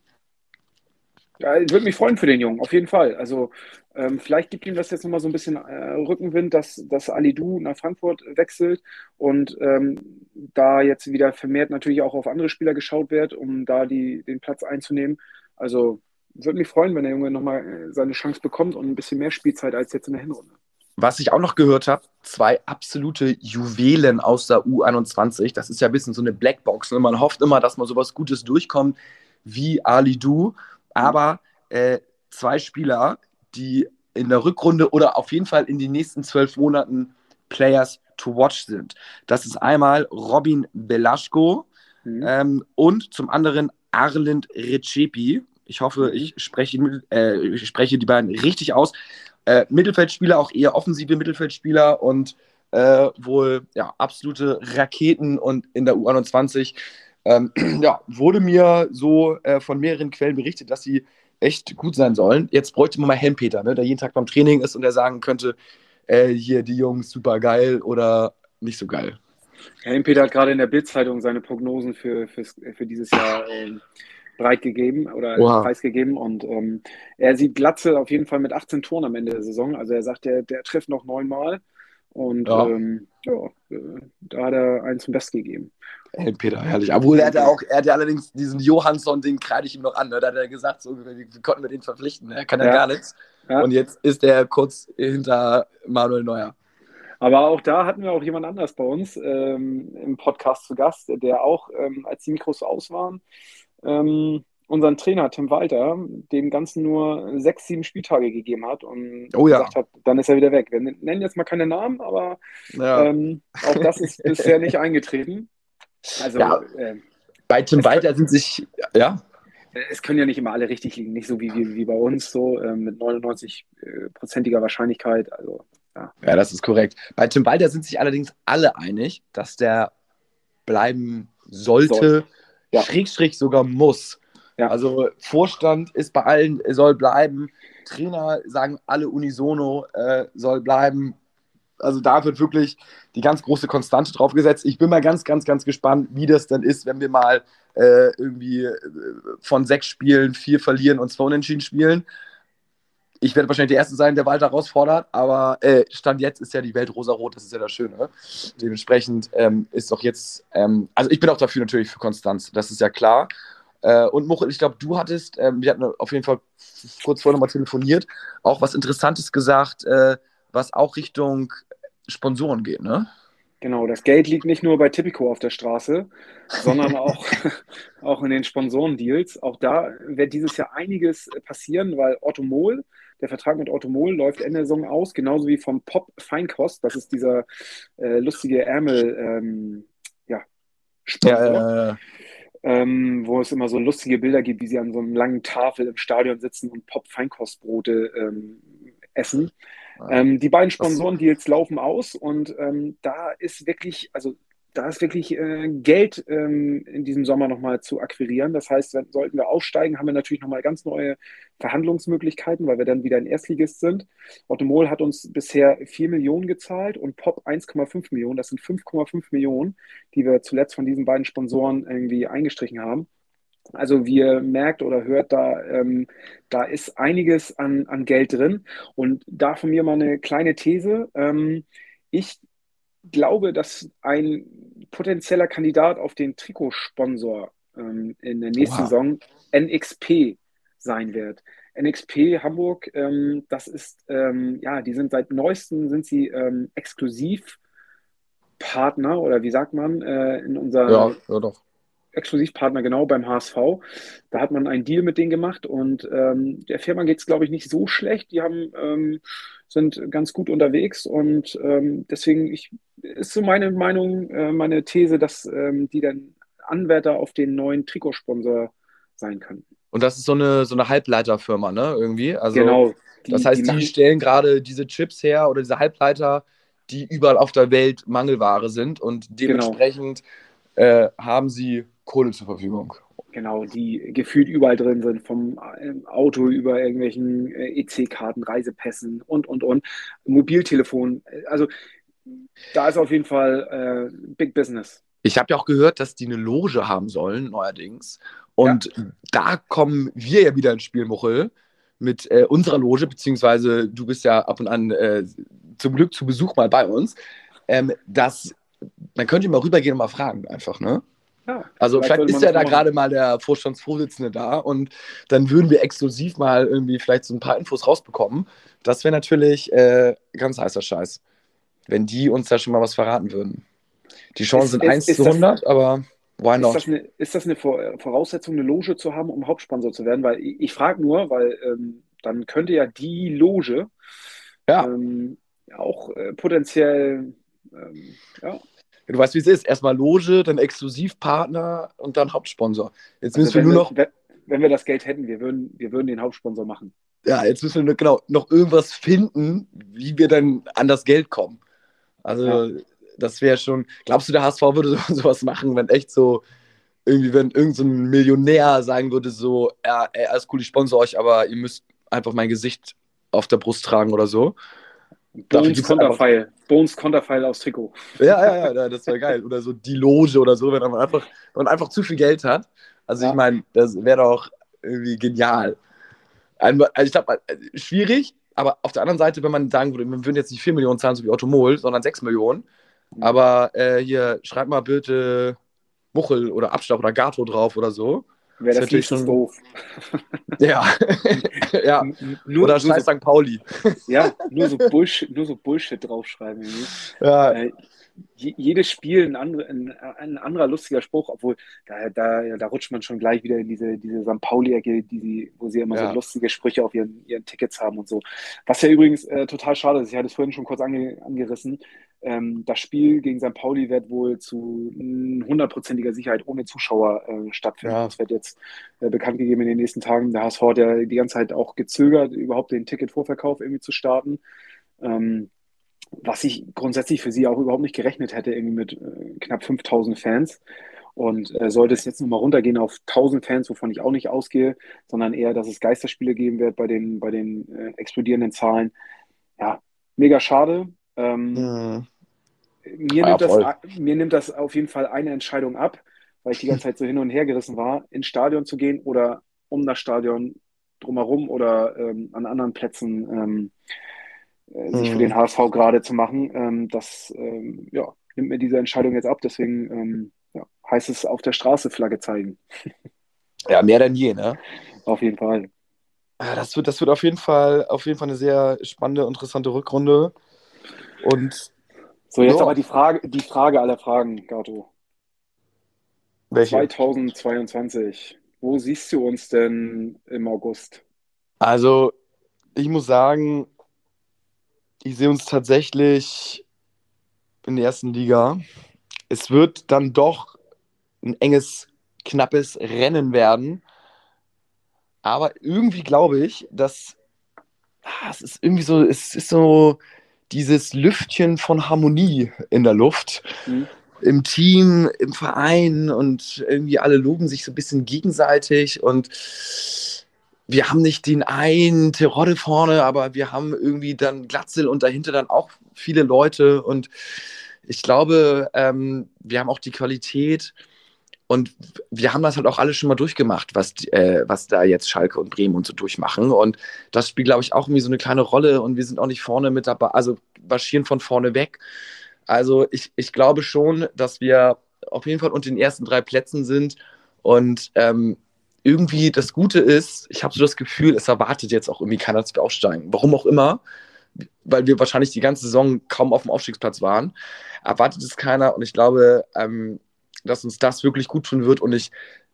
Speaker 2: Ja, ich würde mich freuen für den Jungen, auf jeden Fall. Also ähm, vielleicht gibt ihm das jetzt nochmal so ein bisschen äh, Rückenwind, dass, dass Du nach Frankfurt wechselt und ähm, da jetzt wieder vermehrt natürlich auch auf andere Spieler geschaut wird, um da die, den Platz einzunehmen. Also würde mich freuen, wenn der Junge nochmal äh, seine Chance bekommt und ein bisschen mehr Spielzeit als jetzt in der Hinrunde.
Speaker 1: Was ich auch noch gehört habe, zwei absolute Juwelen aus der U21. Das ist ja ein bisschen so eine Blackbox. Ne? Man hofft immer, dass man sowas Gutes durchkommt wie Ali Du. Aber äh, zwei Spieler, die in der Rückrunde oder auf jeden Fall in den nächsten zwölf Monaten Players to watch sind. Das ist einmal Robin Belaschko mhm. ähm, und zum anderen Arlind Recepi. Ich hoffe, mhm. ich spreche, äh, ich spreche die beiden richtig aus. Äh, Mittelfeldspieler, auch eher offensive Mittelfeldspieler und äh, wohl ja, absolute Raketen und in der U21 ähm, ja, wurde mir so äh, von mehreren Quellen berichtet, dass sie echt gut sein sollen. Jetzt bräuchte man mal Helmpeter, ne, der jeden Tag beim Training ist und der sagen könnte, äh, hier die Jungs super geil oder nicht so geil.
Speaker 2: Helmpeter hat gerade in der Bildzeitung seine Prognosen für, für dieses Jahr ähm, breit gegeben oder preisgegeben und ähm, er sieht Glatze auf jeden Fall mit 18 Toren am Ende der Saison. Also er sagt, der, der trifft noch neunmal und ja. Ähm, ja, äh, da hat er einen zum Best gegeben.
Speaker 1: Hey, Peter, herrlich. Obwohl er hat ja auch, er hat ja allerdings diesen Johansson, den kreide ich ihm noch an. Ne? Da hat er gesagt, so, wir konnten wir den verpflichten. Ne? Er kann ja, ja gar nichts. Ja. Und jetzt ist er kurz hinter Manuel Neuer.
Speaker 2: Aber auch da hatten wir auch jemand anders bei uns ähm, im Podcast zu Gast, der auch, ähm, als die Mikros aus waren, ähm, unseren Trainer Tim Walter dem Ganzen nur sechs, sieben Spieltage gegeben hat und oh, ja. gesagt hat, dann ist er wieder weg. Wir nennen jetzt mal keine Namen, aber ja. ähm, auch das ist bisher nicht eingetreten.
Speaker 1: Also ja. äh, bei Tim Walter sind sich, ja.
Speaker 2: Es können ja nicht immer alle richtig liegen, nicht so wie, wie, wie bei uns, so äh, mit 99-prozentiger Wahrscheinlichkeit. Also,
Speaker 1: ja. ja, das ist korrekt. Bei Tim Walter sind sich allerdings alle einig, dass der bleiben sollte, Soll. ja. Schrägstrich sogar muss. Ja. Also Vorstand ist bei allen, soll bleiben. Trainer sagen alle unisono, äh, soll bleiben. Also da wird wirklich die ganz große Konstante drauf gesetzt. Ich bin mal ganz, ganz, ganz gespannt, wie das dann ist, wenn wir mal äh, irgendwie äh, von sechs Spielen vier verlieren und zwei unentschieden spielen. Ich werde wahrscheinlich der Erste sein, der Walter herausfordert, aber äh, Stand jetzt ist ja die Welt rosarot, das ist ja das Schöne. Dementsprechend ähm, ist doch jetzt, ähm, also ich bin auch dafür natürlich für Konstanz, das ist ja klar. Äh, und Muchel, ich glaube, du hattest, äh, wir hatten auf jeden Fall kurz vorher nochmal telefoniert, auch was Interessantes gesagt, äh, was auch Richtung Sponsoren geht, ne?
Speaker 2: Genau, das Geld liegt nicht nur bei Tipico auf der Straße, sondern auch, auch in den Sponsorendeals. Auch da wird dieses Jahr einiges passieren, weil Automol, der Vertrag mit Automol läuft Ende der Saison aus, genauso wie vom Pop Feinkost. Das ist dieser äh, lustige Ärmel, ähm, ja, Sponsor. Ja, äh, ähm, wo es immer so lustige Bilder gibt, wie sie an so einer langen Tafel im Stadion sitzen und Pop-Feinkostbrote ähm, essen. Ähm, die beiden Sponsoren, die jetzt laufen aus und ähm, da ist wirklich, also da ist wirklich äh, Geld ähm, in diesem Sommer nochmal zu akquirieren. Das heißt, wenn, sollten wir aufsteigen, haben wir natürlich nochmal ganz neue Verhandlungsmöglichkeiten, weil wir dann wieder ein Erstligist sind. Ottomol hat uns bisher 4 Millionen gezahlt und Pop 1,5 Millionen. Das sind 5,5 Millionen, die wir zuletzt von diesen beiden Sponsoren irgendwie eingestrichen haben. Also wie ihr merkt oder hört, da, ähm, da ist einiges an, an Geld drin. Und da von mir mal eine kleine These. Ähm, ich glaube, dass ein potenzieller Kandidat auf den Trikotsponsor ähm, in der nächsten Oha. Saison NXP sein wird. NXP Hamburg, ähm, das ist, ähm, ja, die sind seit neuestem sind sie ähm, exklusiv Exklusivpartner oder wie sagt man, äh, in unserer
Speaker 1: Ja, ja doch.
Speaker 2: Exklusivpartner genau beim HSV. Da hat man einen Deal mit denen gemacht und ähm, der Firma geht es, glaube ich, nicht so schlecht. Die haben, ähm, sind ganz gut unterwegs und ähm, deswegen ich, ist so meine Meinung, äh, meine These, dass ähm, die dann Anwärter auf den neuen Trikotsponsor sein können.
Speaker 1: Und das ist so eine, so eine Halbleiterfirma, ne? Irgendwie. Also,
Speaker 2: genau.
Speaker 1: das heißt, die,
Speaker 2: machen-
Speaker 1: stellen gerade diese Chips her oder diese Halbleiter, die überall auf der Welt Mangelware sind und
Speaker 2: Genau.
Speaker 1: dementsprechend äh, haben sie Kohle zur Verfügung.
Speaker 2: Genau, die gefühlt überall drin sind, vom ähm, Auto über irgendwelchen äh, EC-Karten, Reisepässen und, und, und, Mobiltelefon. Äh, Also da ist auf jeden Fall äh, Big Business.
Speaker 1: Ich habe ja auch gehört, dass die eine Loge haben sollen, neuerdings. Und da kommen wir ja wieder ins Spiel, Muchel, mit äh, unserer Loge, beziehungsweise du bist ja ab und an äh, zum Glück zu Besuch mal bei uns. Ähm, das, dann könnt ihr mal rübergehen und mal fragen, einfach, ne?
Speaker 2: Ja,
Speaker 1: Also
Speaker 2: Vielleicht
Speaker 1: ist ja
Speaker 2: das
Speaker 1: da
Speaker 2: machen.
Speaker 1: gerade mal der Vorstandsvorsitzende da und dann würden wir exklusiv mal irgendwie vielleicht so ein paar Infos rausbekommen. Das wäre natürlich äh, ganz heißer Scheiß, wenn die uns da schon mal was verraten würden. Die Chancen
Speaker 2: Ist-
Speaker 1: sind
Speaker 2: ist-
Speaker 1: 1
Speaker 2: ist
Speaker 1: zu
Speaker 2: das-
Speaker 1: 100, aber why not?
Speaker 2: das, eine, ist das eine Vor- Voraussetzung, eine Loge zu haben, um Hauptsponsor zu werden? Weil ich, ich frage nur, weil ähm, dann könnte ja die Loge
Speaker 1: Ja.
Speaker 2: ähm, auch äh, potenziell ähm, ja,
Speaker 1: Du weißt, wie es ist. Erstmal Loge, dann Exklusivpartner und dann Hauptsponsor. Jetzt
Speaker 2: Also
Speaker 1: müssen wir nur
Speaker 2: wir,
Speaker 1: noch,
Speaker 2: wenn, wenn wir das Geld hätten, wir würden, wir würden den Hauptsponsor machen.
Speaker 1: ja, jetzt müssen wir genau, noch irgendwas finden, wie wir dann an das Geld kommen. Also, das wäre schon. Glaubst du, der HSV würde so, sowas machen, wenn echt so, irgendwie, wenn irgendein so ein Millionär sagen würde, so, ja, ey, alles cool, ich sponsor euch, aber ihr müsst einfach mein Gesicht auf der Brust tragen oder so.
Speaker 2: Bones Konterfeil. Bones Konterfeil aus Trikot.
Speaker 1: Ja, ja, ja, das wäre geil. Oder so die Loge oder so, wenn man einfach, wenn man einfach zu viel Geld hat. Also
Speaker 2: Ja.
Speaker 1: ich meine, das wäre doch irgendwie genial. Einmal- Also ich glaube, schwierig, aber auf der anderen Seite, wenn man sagen würde, wir würden jetzt nicht 4 Millionen zahlen, so wie Automol, sondern 6 Millionen.
Speaker 2: Mhm.
Speaker 1: Aber äh, hier, schreib mal bitte Muchel oder Abschlag oder Gato drauf oder so.
Speaker 2: Wäre
Speaker 1: Ist
Speaker 2: das
Speaker 1: natürlich
Speaker 2: nicht
Speaker 1: schon-
Speaker 2: doof.
Speaker 1: Ja. ja.
Speaker 2: Nur,
Speaker 1: Oder scheiß
Speaker 2: so,
Speaker 1: St. Pauli.
Speaker 2: ja, nur so Bullshit, nur so Bullshit draufschreiben. irgendwie.
Speaker 1: Ja.
Speaker 2: Äh, je, jedes Spiel ein, andere, ein, ein anderer lustiger Spruch, obwohl da, da, da rutscht man schon gleich wieder in diese, diese St. Pauli-Ecke, die sie, wo sie immer
Speaker 1: Ja.
Speaker 2: so lustige Sprüche auf ihren, ihren Tickets haben und so. Was ja übrigens äh, total schade ist, ich hatte es vorhin schon kurz ange, angerissen, ähm, das Spiel gegen St. Pauli wird wohl zu hundertprozentiger Sicherheit ohne Zuschauer äh, stattfinden.
Speaker 1: Ja.
Speaker 2: Das wird jetzt äh, bekannt gegeben in den nächsten Tagen. Der HSV hat ja die ganze Zeit auch gezögert, überhaupt den Ticketvorverkauf irgendwie zu starten. Ähm, was ich grundsätzlich für sie auch überhaupt nicht gerechnet hätte, irgendwie mit äh, knapp 5000 Fans. Und äh, sollte es jetzt nochmal runtergehen auf 1000 Fans, wovon ich auch nicht ausgehe, sondern eher, dass es Geisterspiele geben wird bei den, bei den äh, explodierenden Zahlen. Ja, mega schade. Ähm,
Speaker 1: Mhm.
Speaker 2: Mir,
Speaker 1: Ja,
Speaker 2: nimmt das, mir nimmt das auf jeden Fall eine Entscheidung ab, weil ich die ganze Zeit so hin und her gerissen war, ins Stadion zu gehen oder um das Stadion drumherum oder ähm, an anderen Plätzen ähm, äh, sich für
Speaker 1: Mhm.
Speaker 2: den HSV gerade zu machen. Ähm, das ähm, ja, nimmt mir diese Entscheidung jetzt ab. Deswegen ähm, ja, heißt es auf der Straße Flagge zeigen.
Speaker 1: ja, mehr denn je, ne?
Speaker 2: Auf jeden Fall.
Speaker 1: Ja, das wird, das wird auf jeden Fall, auf jeden Fall eine sehr spannende, interessante Rückrunde. Und
Speaker 2: So, jetzt
Speaker 1: Ja.
Speaker 2: aber die Frage, die Frage aller Fragen, Gato.
Speaker 1: welche?
Speaker 2: 2022. Wo siehst du uns denn im August?
Speaker 1: Also, ich muss sagen, ich sehe uns tatsächlich in der ersten Liga. Es wird dann doch ein enges, knappes Rennen werden. Aber irgendwie glaube ich, dass ah, es ist irgendwie so, es ist so dieses Lüftchen von Harmonie in der Luft.
Speaker 2: Hm?
Speaker 1: Im Team, im Verein und irgendwie alle loben sich so ein bisschen gegenseitig und wir haben nicht den einen Terodde vorne, aber wir haben irgendwie dann Glatzel und dahinter dann auch viele Leute und ich glaube, ähm, wir haben auch die Qualität und wir haben das halt auch alles schon mal durchgemacht, was, äh, was da jetzt Schalke und Bremen und so durchmachen. Und das spielt, glaube ich, auch irgendwie so eine kleine Rolle und wir sind auch nicht vorne mit dabei, also marschieren von vorne weg. Also ich, ich glaube schon, dass wir auf jeden Fall unter den ersten drei Plätzen sind und ähm, irgendwie das Gute ist, ich habe so das Gefühl, es erwartet jetzt auch irgendwie keiner, dass wir aufsteigen. Warum auch immer. weil wir wahrscheinlich die ganze Saison kaum auf dem Aufstiegsplatz waren, erwartet es keiner und ich glaube, ähm, dass uns das wirklich gut tun wird und ich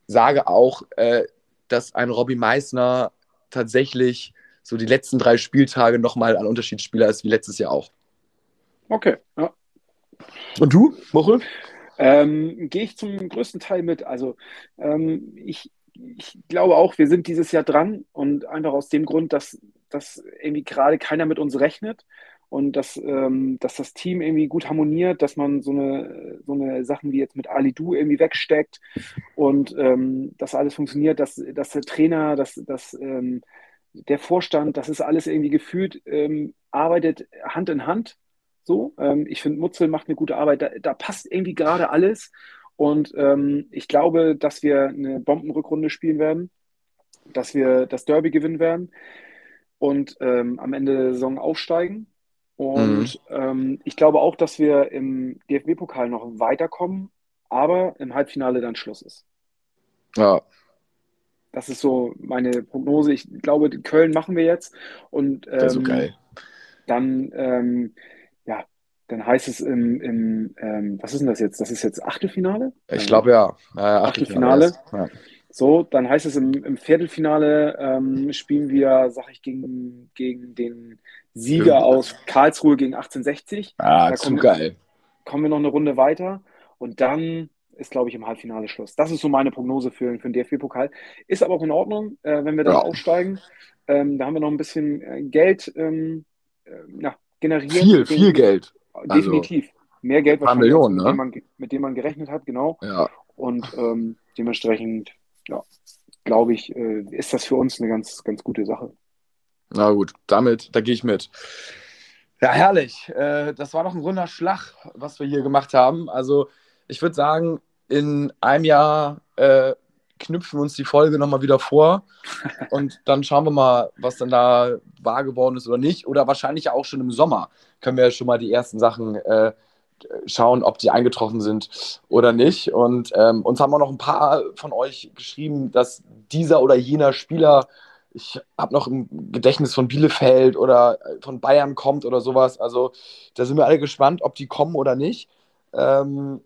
Speaker 1: sage auch, äh, dass ein Robbie Meissner tatsächlich so die letzten drei Spieltage nochmal ein Unterschiedsspieler ist wie letztes Jahr auch.
Speaker 2: Okay, ja.
Speaker 1: Und du, Mochel?
Speaker 2: Ähm, Gehe ich zum größten Teil mit. Also ähm, ich, ich glaube auch, wir sind dieses Jahr dran und einfach aus dem Grund, dass, dass irgendwie gerade keiner mit uns rechnet und dass, ähm, dass das Team irgendwie gut harmoniert, dass man so eine, so eine Sachen wie jetzt mit Ali Du irgendwie wegsteckt und ähm, dass alles funktioniert, dass, dass der Trainer, dass, dass ähm, der Vorstand, das ist alles irgendwie gefühlt, ähm, arbeitet Hand in Hand. So, ähm, ich finde, Mutzel macht eine gute Arbeit. Da, da passt irgendwie gerade alles. Und ähm, ich glaube, dass wir eine Bombenrückrunde spielen werden, dass wir das Derby gewinnen werden und ähm, am Ende der Saison aufsteigen. Und mhm. ähm, ich glaube auch, dass wir im DFB-Pokal noch weiterkommen, aber im Halbfinale dann Schluss ist.
Speaker 1: Ja.
Speaker 2: Das ist so meine Prognose. Ich glaube, Köln machen wir jetzt. Und ähm,
Speaker 1: das ist so geil.
Speaker 2: dann ähm, ja, dann heißt es im, im ähm, was ist denn das jetzt? Das ist jetzt Achtelfinale?
Speaker 1: Ich glaube ja.
Speaker 2: ja Achtelfinale. Ja. So, dann heißt es im, im Viertelfinale ähm, spielen wir, sag ich, gegen, gegen den Sieger ja. aus Karlsruhe gegen 1860.
Speaker 1: Ah, da zu geil.
Speaker 2: Kommen wir noch eine Runde weiter und dann ist, glaube ich, im Halbfinale Schluss. Das ist so meine Prognose für, für den DFB-Pokal. Ist aber auch in Ordnung, äh, wenn wir da ja. aufsteigen. Ähm, da haben wir noch ein bisschen äh, Geld ähm, äh, na, generiert.
Speaker 1: Viel, viel Geld.
Speaker 2: Definitiv. Also, Mehr Geld,
Speaker 1: wahrscheinlich, Millionen,
Speaker 2: ne? mit, dem man, mit dem man gerechnet hat, genau.
Speaker 1: Ja.
Speaker 2: Und ähm, dementsprechend, ja, glaube ich, äh, ist das für uns eine ganz, ganz gute Sache.
Speaker 1: Na gut, damit, da gehe ich mit. Ja, herrlich. Äh, das war noch ein runder Schlag, was wir hier gemacht haben. Also, ich würde sagen, in einem Jahr äh, knüpfen wir uns die Folge nochmal wieder vor und dann schauen wir mal, was dann da wahr geworden ist oder nicht. Oder wahrscheinlich auch schon im Sommer können wir ja schon mal die ersten Sachen äh, schauen, ob die eingetroffen sind oder nicht. Und ähm, uns haben auch noch ein paar von euch geschrieben, dass dieser oder jener Spieler, ich habe noch im Gedächtnis von Bielefeld oder von Bayern kommt oder sowas. Also da sind wir alle gespannt, ob die kommen oder nicht. Ähm,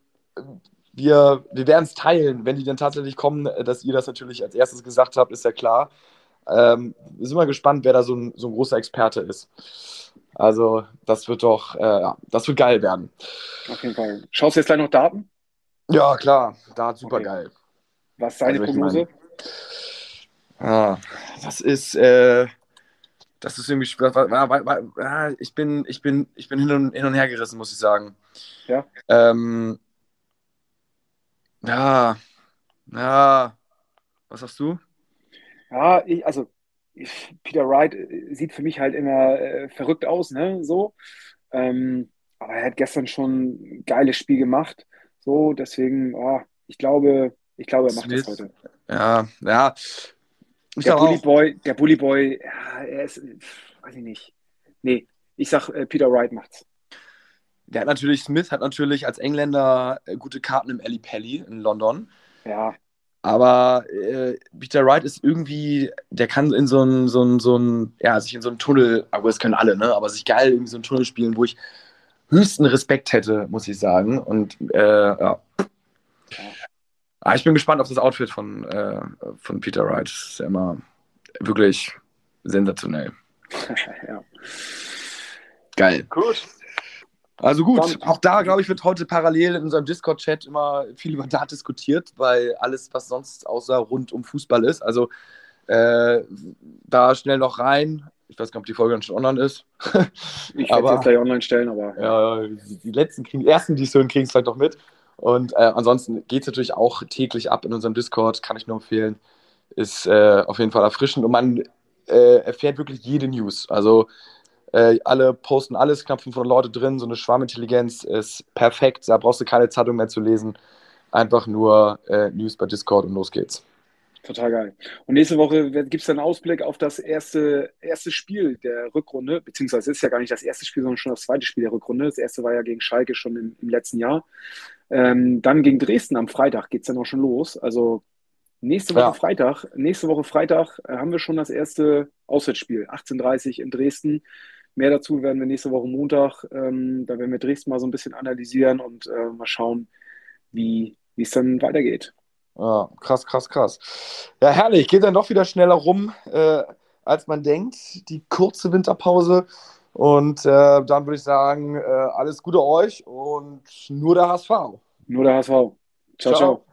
Speaker 1: wir, wir werden es teilen, wenn die dann tatsächlich kommen, dass ihr das natürlich als erstes gesagt habt, ist ja klar. Ähm, wir sind mal gespannt, wer da so ein, so ein großer Experte ist. Also, das wird doch, äh, das wird geil werden.
Speaker 2: Auf jeden Fall. Schaust du jetzt gleich noch Daten?
Speaker 1: Ja, klar. Da super okay. geil.
Speaker 2: Was ist deine also, Prognose?
Speaker 1: Ah, das ist, äh, das ist irgendwie, ich bin, ich bin, ich bin hin und, hin und her gerissen, muss ich sagen.
Speaker 2: Ja.
Speaker 1: Ähm, ja, ja. Was sagst du?
Speaker 2: Ja, ich, also Peter Wright äh, sieht für mich halt immer äh, verrückt aus, ne? So. Ähm, aber er hat gestern schon ein geiles Spiel gemacht. So, deswegen, oh, ich glaube, ich glaube, er macht Smith. das heute.
Speaker 1: Ja, ja.
Speaker 2: Ich der Bully Boy, der Bully Boy, ja, er ist, weiß ich nicht. Nee, ich sag, äh, Peter Wright macht's.
Speaker 1: Der hat natürlich, Smith hat natürlich als Engländer äh, gute Karten im Ali Pelli in London.
Speaker 2: Ja.
Speaker 1: Aber äh, Peter Wright ist irgendwie, der kann in so ein, so ein, so ein, ja, sich in so einen Tunnel, aber das können alle, ne? Aber sich geil in so einen Tunnel spielen, wo ich höchsten Respekt hätte, muss ich sagen. Und äh, ja. Aber ich bin gespannt auf das Outfit von, äh, von Peter Wright. Das ist ja immer wirklich sensationell.
Speaker 2: ja.
Speaker 1: Geil.
Speaker 2: Gut.
Speaker 1: Also gut, auch da, glaube ich, wird heute parallel in unserem Discord-Chat immer viel über Dart diskutiert, weil alles, was sonst außer rund um Fußball ist, also äh, da schnell noch rein. Ich weiß gar nicht, ob die Folge dann schon online ist.
Speaker 2: ich werde jetzt gleich online stellen, aber.
Speaker 1: Ja, die letzten kriegen, die ersten, die es hören, kriegen es vielleicht noch mit. Und äh, ansonsten geht es natürlich auch täglich ab in unserem Discord, kann ich nur empfehlen. Ist äh, auf jeden Fall erfrischend und man äh, erfährt wirklich jede News. Also äh, alle posten alles, knapp 500 Leute drin, so eine Schwarmintelligenz ist perfekt. Da brauchst du keine Zeitung mehr zu lesen. Einfach nur äh, News bei Discord und los geht's.
Speaker 2: Total geil. Und nächste Woche gibt es dann Ausblick auf das erste, erste Spiel der Rückrunde, beziehungsweise es ist ja gar nicht das erste Spiel, sondern schon das zweite Spiel der Rückrunde. Das erste war ja gegen Schalke schon im, im letzten Jahr. Ähm, dann gegen Dresden am Freitag geht es dann auch schon los. Also nächste Woche ja. Freitag, nächste Woche Freitag äh, haben wir schon das erste Auswärtsspiel, 18.30 in Dresden Mehr dazu werden wir nächste Woche Montag, ähm, da werden wir Dresden mal so ein bisschen analysieren und äh, mal schauen, wie es dann weitergeht.
Speaker 1: Ja, krass, krass, krass. Ja, herrlich. Geht dann doch wieder schneller rum, äh, als man denkt. Die kurze Winterpause. Und äh, dann würde ich sagen, äh, alles Gute euch und nur der HSV.
Speaker 2: Nur der HSV. ciao. ciao. ciao.